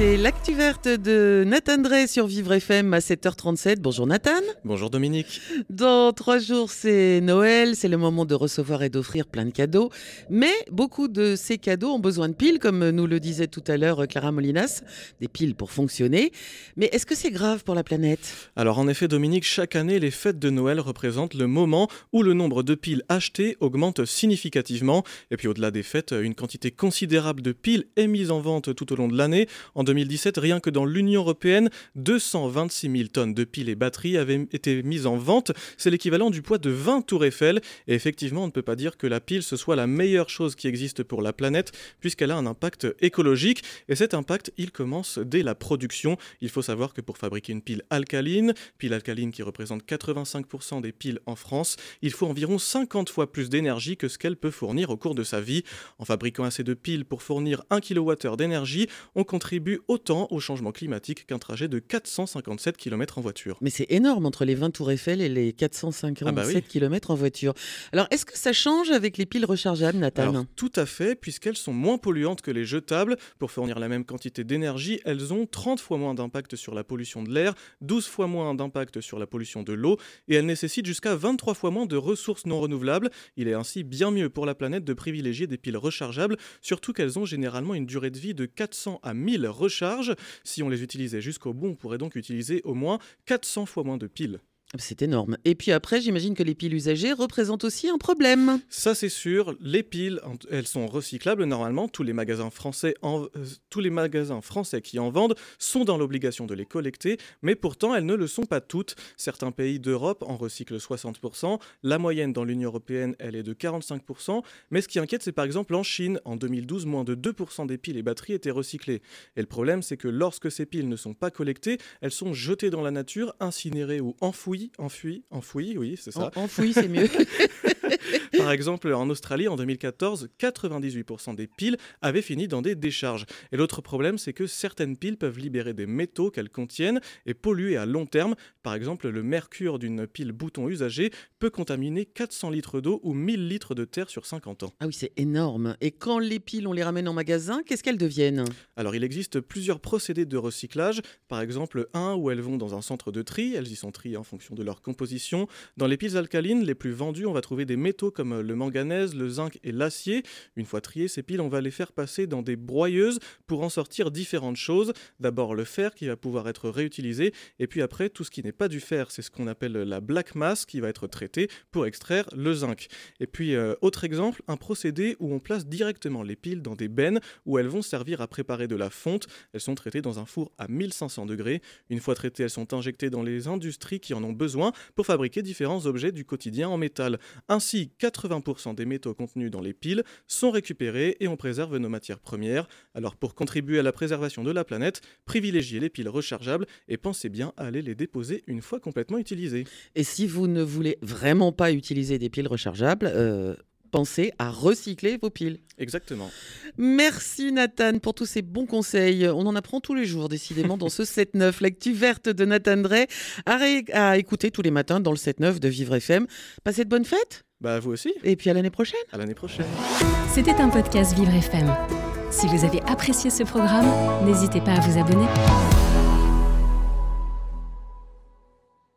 C'est l'actu verte de Nathan Drey sur Vivre FM à 7h37. Bonjour Nathan. Bonjour Dominique. Dans trois jours, c'est Noël. C'est le moment de recevoir et d'offrir plein de cadeaux. Mais beaucoup de ces cadeaux ont besoin de piles, comme nous le disait tout à l'heure Clara Molinas. Des piles pour fonctionner. Mais est-ce que c'est grave pour la planète? Alors en effet, Dominique, chaque année, les fêtes de Noël représentent le moment où le nombre de piles achetées augmente significativement. Et puis au-delà des fêtes, une quantité considérable de piles est mise en vente tout au long de l'année. En 2017, rien que dans l'Union européenne, 226 000 tonnes de piles et batteries avaient été mises en vente. C'est l'équivalent du poids de 20 tours Eiffel. Et effectivement, on ne peut pas dire que la pile ce soit la meilleure chose qui existe pour la planète, puisqu'elle a un impact écologique. Et cet impact, il commence dès la production. Il faut savoir que pour fabriquer une pile alcaline, pile alcaline qui représente 85% des piles en France, il faut environ 50 fois plus d'énergie que ce qu'elle peut fournir au cours de sa vie. En fabriquant assez de piles pour fournir 1 kWh d'énergie, on contribue autant au changement climatique qu'un trajet de 457 km en voiture. Mais c'est énorme entre les 20 tours Eiffel et les 457 ah bah km en voiture. Alors, est-ce que ça change avec les piles rechargeables, Nathan Tout à fait, puisqu'elles sont moins polluantes que les jetables. Pour fournir la même quantité d'énergie, elles ont 30 fois moins d'impact sur la pollution de l'air, 12 fois moins d'impact sur la pollution de l'eau, et elles nécessitent jusqu'à 23 fois moins de ressources non renouvelables. Il est ainsi bien mieux pour la planète de privilégier des piles rechargeables, surtout qu'elles ont généralement une durée de vie de 400 à 1000 recharges charge. Si on les utilisait jusqu'au bout, on pourrait donc utiliser au moins 400 fois moins de piles. C'est énorme. Et puis après, j'imagine que les piles usagées représentent aussi un problème. Ça, c'est sûr. Les piles, elles sont recyclables normalement. Tous les magasins français, euh, tous les magasins français qui en vendent sont dans l'obligation de les collecter, mais pourtant, elles ne le sont pas toutes. Certains pays d'Europe en recyclent 60%. La moyenne dans l'Union européenne, elle est de 45%. Mais ce qui inquiète, c'est par exemple en Chine. En 2012, moins de 2% des piles et batteries étaient recyclées. Et le problème, c'est que lorsque ces piles ne sont pas collectées, elles sont jetées dans la nature, incinérées ou enfouies enfouies, enfouies, oui, c'est ça. enfouies, c'est mieux. Par exemple, en Australie, en 2014, 98% des piles avaient fini dans des décharges. Et l'autre problème, c'est que certaines piles peuvent libérer des métaux qu'elles contiennent et polluer à long terme. Par exemple, le mercure d'une pile bouton usagée peut contaminer 400 litres d'eau ou 1000 litres de terre sur 50 ans. Ah oui, c'est énorme. Et quand les piles, on les ramène en magasin, qu'est-ce qu'elles deviennent? Alors, il existe plusieurs procédés de recyclage. Par exemple, un où elles vont dans un centre de tri, elles y sont triées en fonction de leur composition. Dans les piles alcalines les plus vendues, on va trouver des métaux comme le manganèse, le zinc et l'acier. Une fois triées, ces piles, on va les faire passer dans des broyeuses pour en sortir différentes choses. D'abord le fer qui va pouvoir être réutilisé, et puis après tout ce qui n'est pas du fer, c'est ce qu'on appelle la black mass qui va être traité pour extraire le zinc. Et puis euh, autre exemple, un procédé où on place directement les piles dans des bennes où elles vont servir à préparer de la fonte. Elles sont traitées dans un four à 1500 degrés. Une fois traitées, elles sont injectées dans les industries qui en ont pour fabriquer différents objets du quotidien en métal. Ainsi, 80% des métaux contenus dans les piles sont récupérés et on préserve nos matières premières. Alors pour contribuer à la préservation de la planète, privilégiez les piles rechargeables et pensez bien à aller les déposer une fois complètement utilisées. Et si vous ne voulez vraiment pas utiliser des piles rechargeables, euh, pensez à recycler vos piles. Exactement. Merci Nathan pour tous ces bons conseils. On en apprend tous les jours, décidément, dans ce 7-9. L'actu verte de Nathan Drey à, écouter tous les matins dans le 7-9 de Vivre FM. Passez de bonnes fêtes Bah vous aussi. Et puis à l'année prochaine. À l'année prochaine. C'était un podcast Vivre FM. Si vous avez apprécié ce programme, n'hésitez pas à vous abonner.